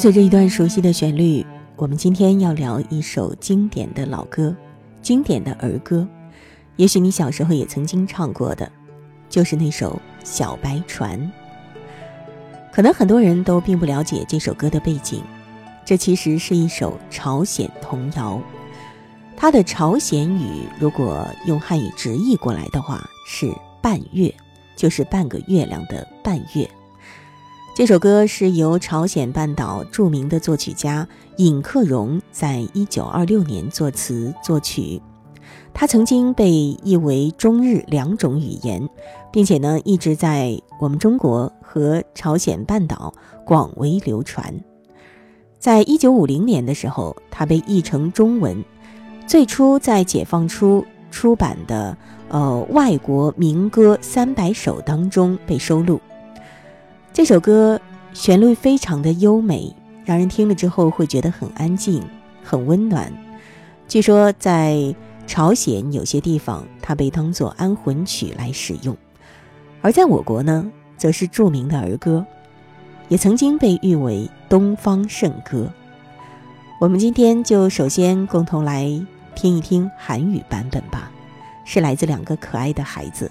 随着一段熟悉的旋律，我们今天要聊一首经典的老歌，经典的儿歌。也许你小时候也曾经唱过的，就是那首《小白船》。可能很多人都并不了解这首歌的背景，这其实是一首朝鲜童谣。它的朝鲜语如果用汉语直译过来的话是“半月”，就是半个月亮的“半月”。这首歌是由朝鲜半岛著名的作曲家尹克荣在一九二六年作词作曲，他曾经被译为中日两种语言，并且呢一直在我们中国和朝鲜半岛广为流传。在一九五零年的时候，他被译成中文，最初在解放初出版的呃外国民歌三百首当中被收录。这首歌旋律非常的优美，让人听了之后会觉得很安静、很温暖。据说在朝鲜有些地方，它被当作安魂曲来使用；而在我国呢，则是著名的儿歌，也曾经被誉为东方圣歌。我们今天就首先共同来听一听韩语版本吧，是来自两个可爱的孩子。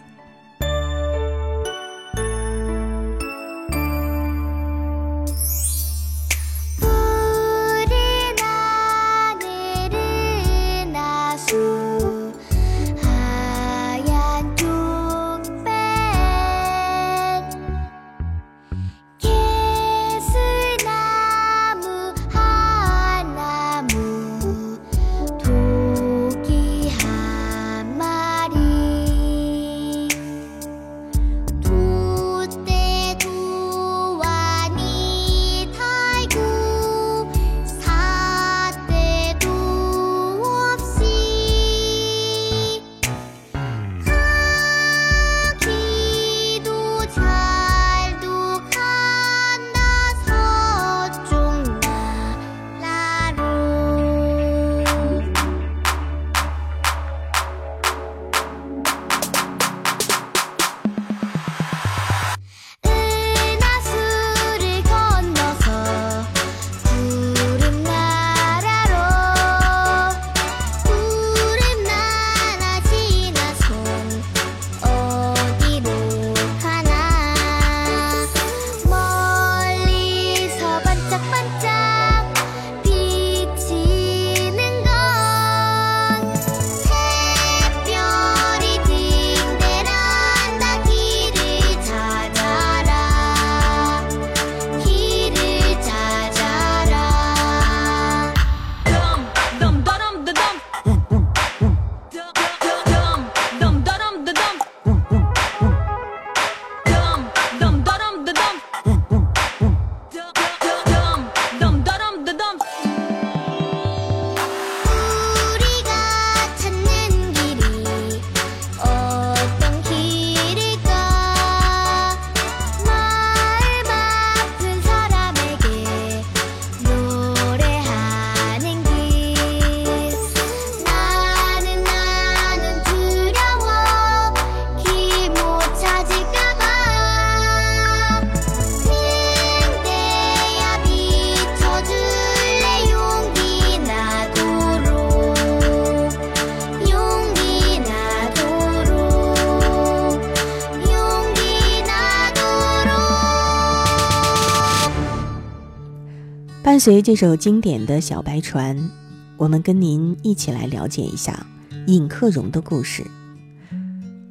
伴随这首经典的小白船，我们跟您一起来了解一下尹克荣的故事。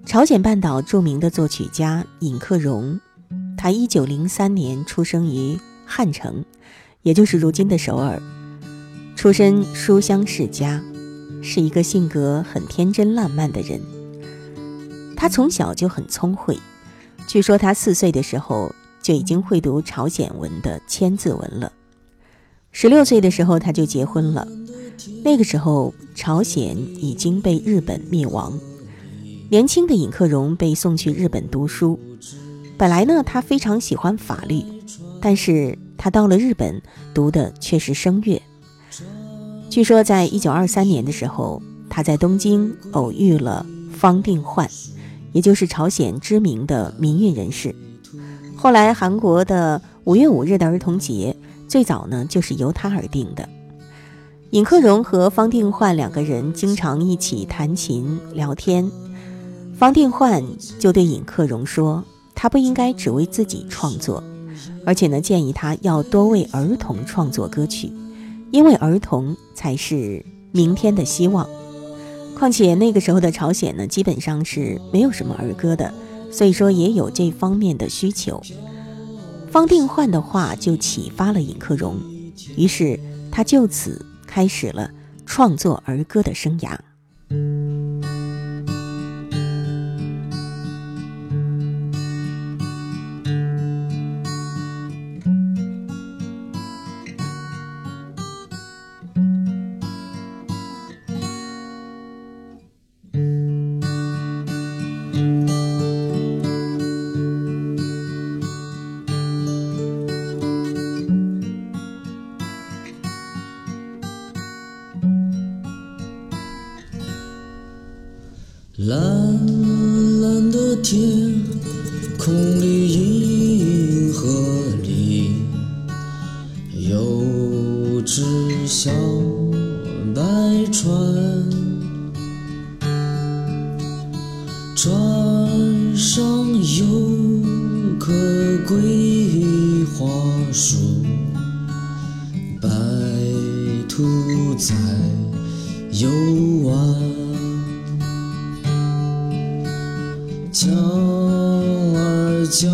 朝鲜半岛著名的作曲家尹克荣，他一九零三年出生于汉城，也就是如今的首尔，出身书香世家，是一个性格很天真烂漫的人。他从小就很聪慧，据说他四岁的时候就已经会读朝鲜文的千字文了。十六岁的时候他就结婚了，那个时候朝鲜已经被日本灭亡。年轻的尹克荣被送去日本读书，本来呢他非常喜欢法律，但是他到了日本读的却是声乐。据说在一九二三年的时候，他在东京偶遇了方定焕，也就是朝鲜知名的民运人士。后来韩国的五月五日的儿童节，最早呢就是由他而定的。尹克荣和方定焕两个人经常一起弹琴聊天。方定焕就对尹克荣说：“他不应该只为自己创作，而且呢，建议他要多为儿童创作歌曲，因为儿童才是明天的希望。况且那个时候的朝鲜呢，基本上是没有什么儿歌的，所以说也有这方面的需求。”方定焕的话就启发了尹克荣，于是他就此开始了创作儿歌的生涯。江儿江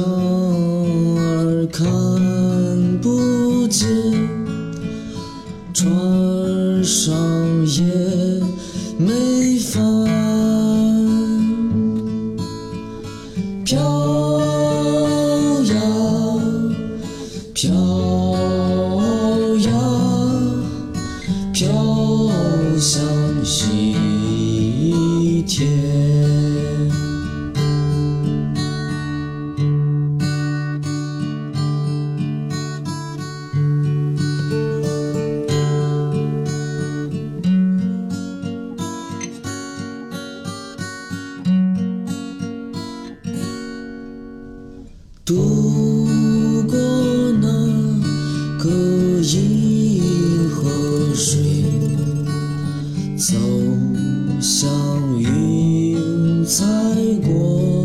走向云彩国。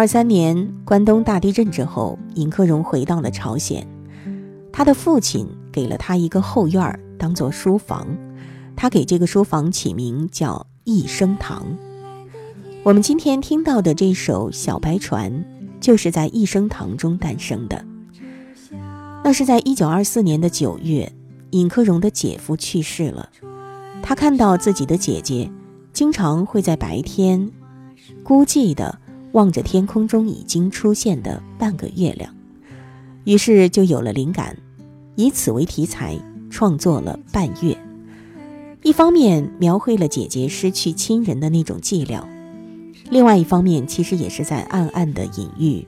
二三年关东大地震之后，尹克荣回到了朝鲜。他的父亲给了他一个后院当做书房，他给这个书房起名叫“一生堂”。我们今天听到的这首《小白船》，就是在一生堂中诞生的。那是在一九二四年的九月，尹克荣的姐夫去世了。他看到自己的姐姐经常会在白天孤寂的望着天空中已经出现的半个月亮，于是就有了灵感，以此为题材创作了《半月》。一方面描绘了姐姐失去亲人的那种寂寥，另外一方面其实也是在暗暗的隐喻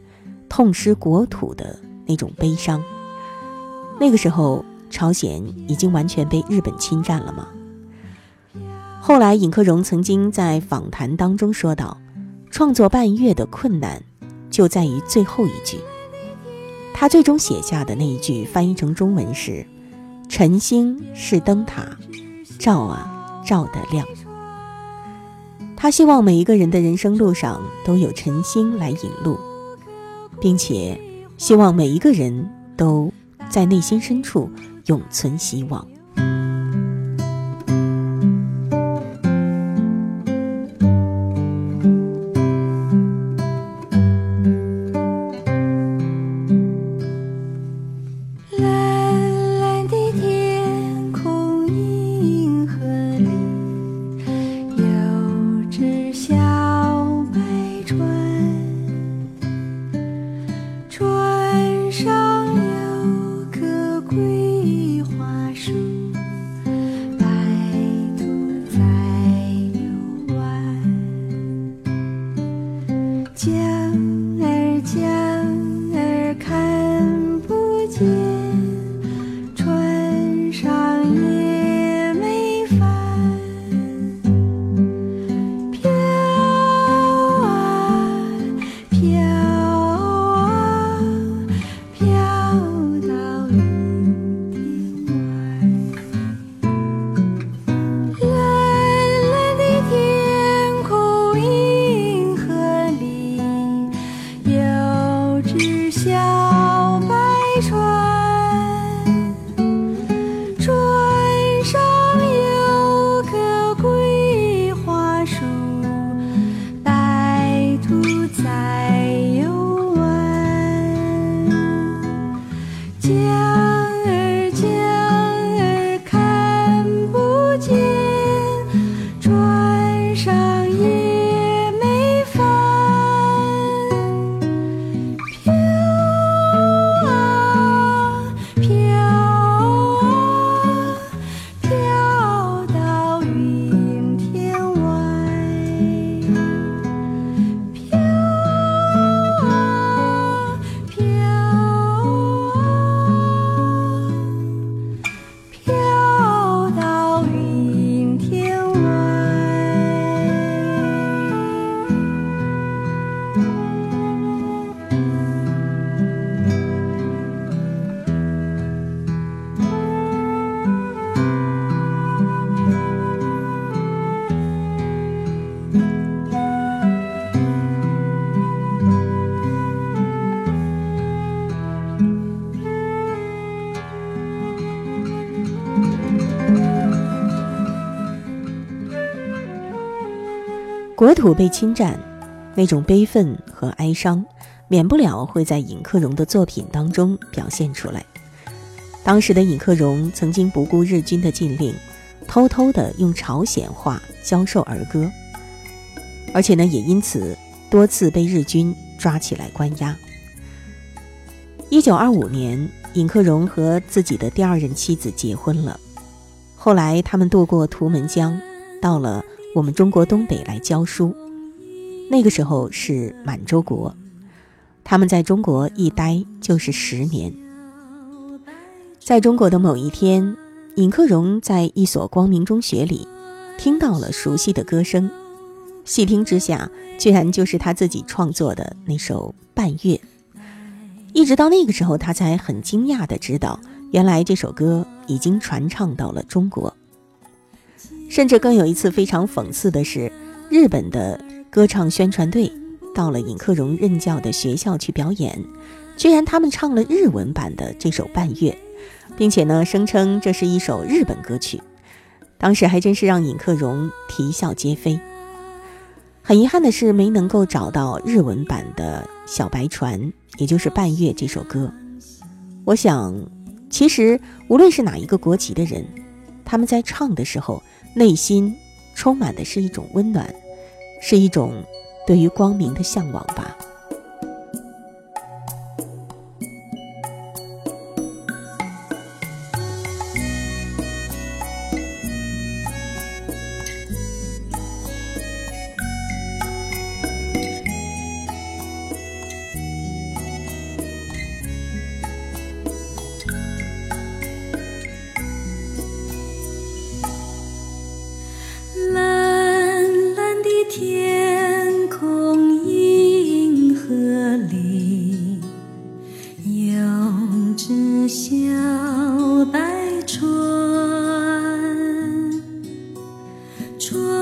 痛失国土的那种悲伤。那个时候，朝鲜已经完全被日本侵占了吗？后来，尹克荣曾经在访谈当中说道：“创作《半月》的困难就在于最后一句。他最终写下的那一句，翻译成中文是：‘晨星是灯塔，照啊照得亮。’他希望每一个人的人生路上都有晨星来引路，并且希望每一个人都。”在内心深处永存希望。国土被侵占，那种悲愤和哀伤，免不了会在尹克荣的作品当中表现出来。当时的尹克荣曾经不顾日军的禁令，偷偷的用朝鲜话教授儿歌，而且呢，也因此多次被日军抓起来关押。一九二五年，尹克荣和自己的第二任妻子结婚了，后来他们渡过图门江，到了。我们中国东北来教书，那个时候是满洲国，他们在中国一待就是十年。在中国的某一天，尹克荣在一所光明中学里听到了熟悉的歌声，细听之下，居然就是他自己创作的那首《半月》。一直到那个时候，他才很惊讶的知道，原来这首歌已经传唱到了中国。甚至更有一次非常讽刺的是，日本的歌唱宣传队到了尹克荣任教的学校去表演，居然他们唱了日文版的这首《半月》，并且呢声称这是一首日本歌曲，当时还真是让尹克荣啼笑皆非。很遗憾的是，没能够找到日文版的《小白船》，也就是《半月》这首歌。我想，其实无论是哪一个国籍的人，他们在唱的时候，内心充满的是一种温暖，是一种对于光明的向往吧。说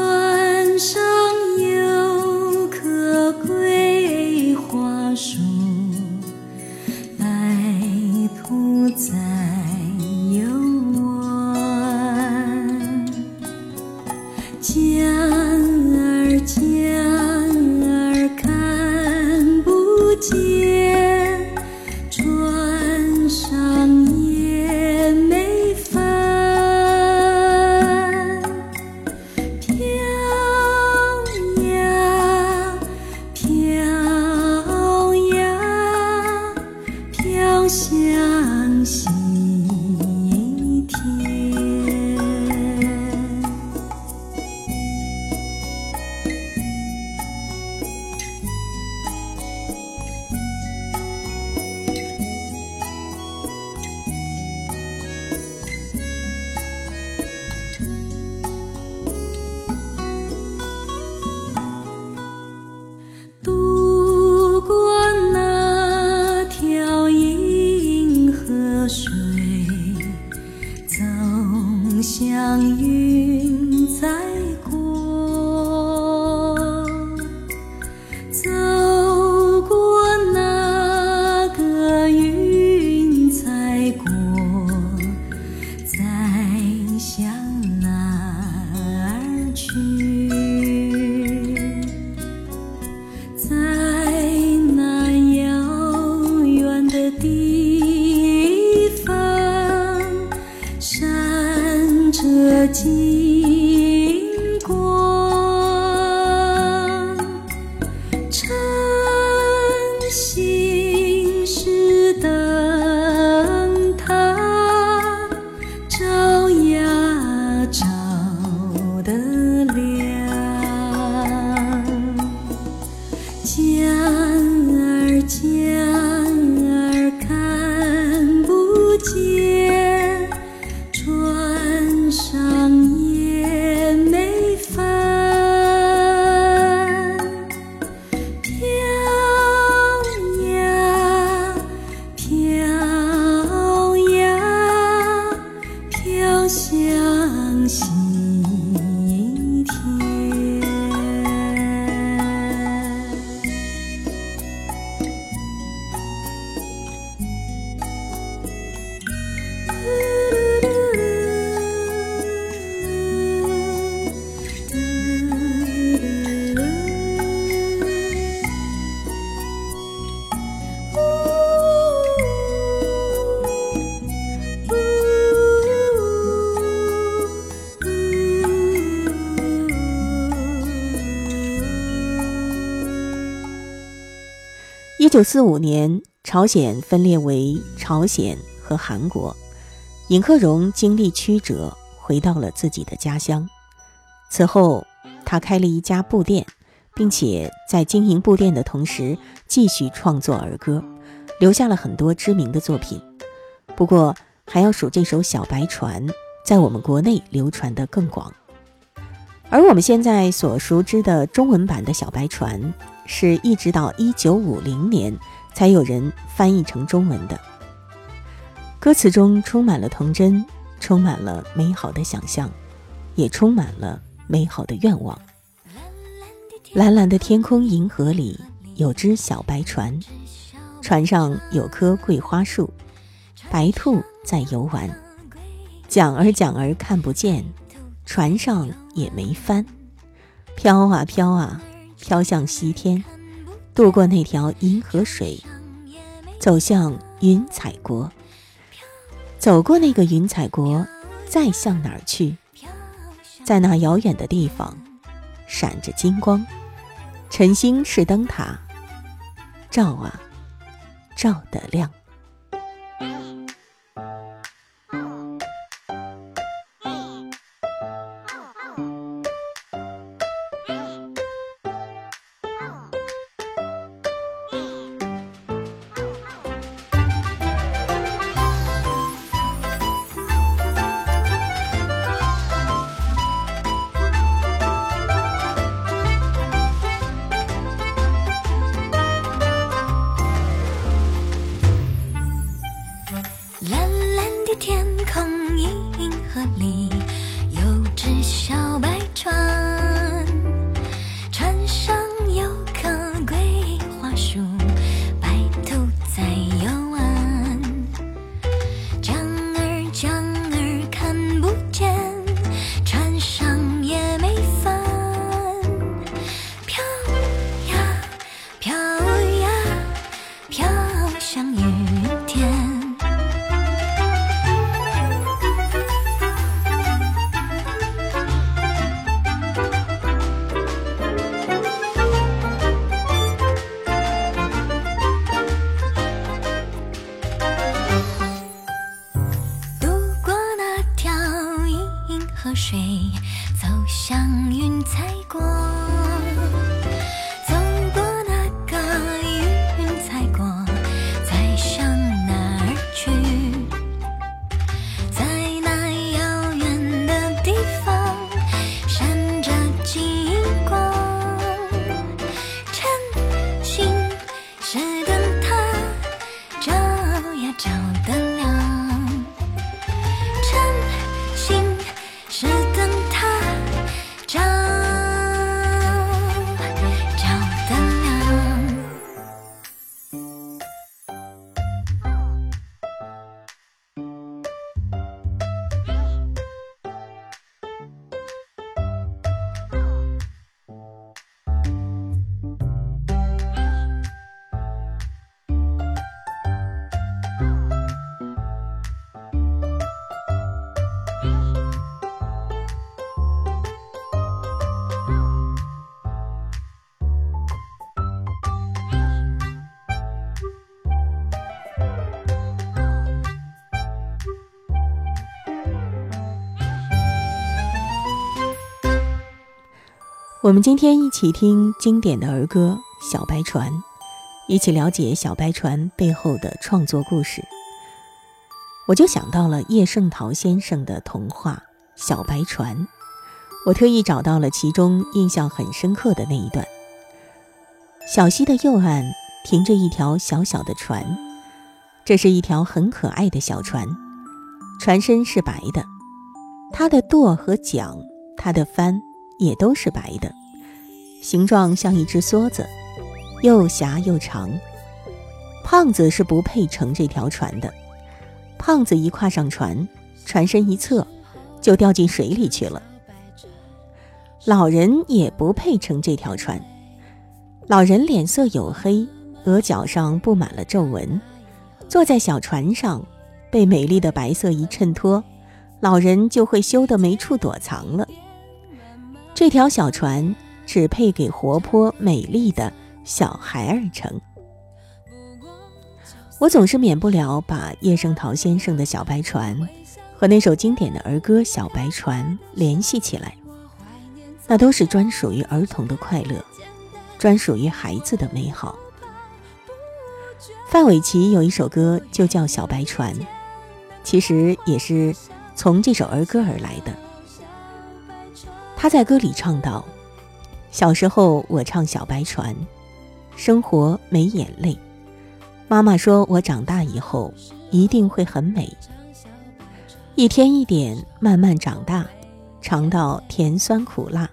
九四五年，朝鲜分裂为朝鲜和韩国，尹克荣经历曲折，回到了自己的家乡。此后，他开了一家布店，并且在经营布店的同时，继续创作儿歌，留下了很多知名的作品。不过，还要数这首《小白船》在我们国内流传的更广。而我们现在所熟知的中文版的《小白船》。是一直到一九五零年才有人翻译成中文的。歌词中充满了童真，充满了美好的想象，也充满了美好的愿望。蓝蓝的天空，银河里有只小白船，船上有棵桂花树，白兔在游玩。桨儿桨儿看不见，船上也没帆，飘啊飘啊。飘向西天，渡过那条银河水，走向云彩国。走过那个云彩国，再向哪儿去？在那遥远的地方，闪着金光，晨星是灯塔，照啊，照得亮。我们今天一起听经典的儿歌《小白船》，一起了解小白船背后的创作故事。我就想到了叶圣陶先生的童话《小白船》，我特意找到了其中印象很深刻的那一段。小溪的右岸停着一条小小的船，这是一条很可爱的小船，船身是白的，它的舵和桨，它的帆。也都是白的，形状像一只梭子，又狭又长。胖子是不配乘这条船的，胖子一跨上船，船身一侧，就掉进水里去了。老人也不配乘这条船，老人脸色黝黑，额角上布满了皱纹，坐在小船上，被美丽的白色一衬托，老人就会羞得没处躲藏了。这条小船只配给活泼美丽的小孩儿乘。我总是免不了把叶圣陶先生的小白船和那首经典的儿歌《小白船》联系起来，那都是专属于儿童的快乐，专属于孩子的美好。范玮琪有一首歌就叫《小白船》，其实也是从这首儿歌而来的。他在歌里唱道：“小时候我唱小白船，生活没眼泪。妈妈说我长大以后一定会很美。一天一点慢慢长大，尝到甜酸苦辣。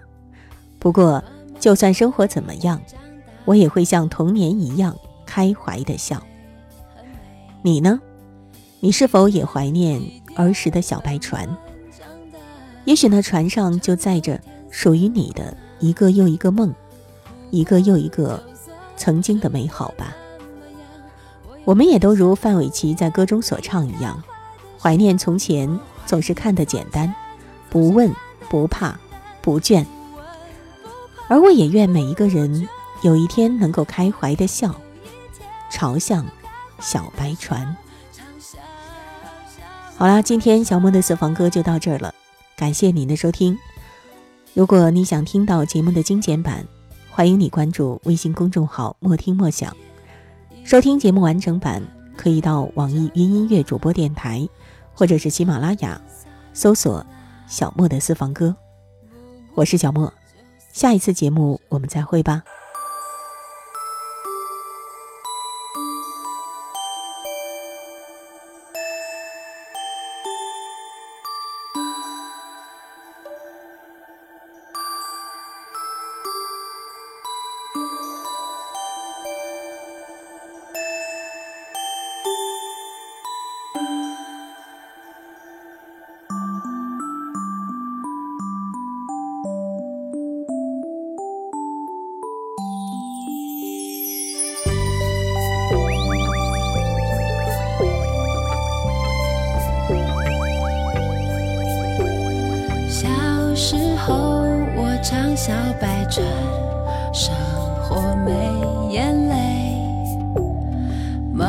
不过就算生活怎么样，我也会像童年一样开怀的笑。你呢？你是否也怀念儿时的小白船？”也许那船上就载着属于你的一个又一个梦，一个又一个曾经的美好吧。我们也都如范玮琪在歌中所唱一样，怀念从前，总是看得简单，不问不怕不倦。而我也愿每一个人有一天能够开怀的笑，朝向小白船。好啦，今天小莫的私房歌就到这儿了，感谢您的收听。如果你想听到节目的精简版，欢迎你关注微信公众号“莫听莫想”，收听节目完整版可以到网易云音乐主播电台，或者是喜马拉雅搜索“小莫的私房歌”。我是小莫，下一次节目我们再会吧。小白船，生活没眼泪。妈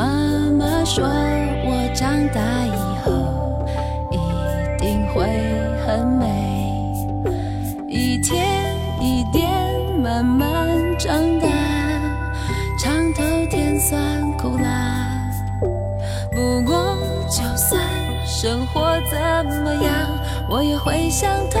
妈说我长大以后一定会很美，一天一点慢慢长大，尝透甜酸苦辣。不过就算生活怎么样，我也会想通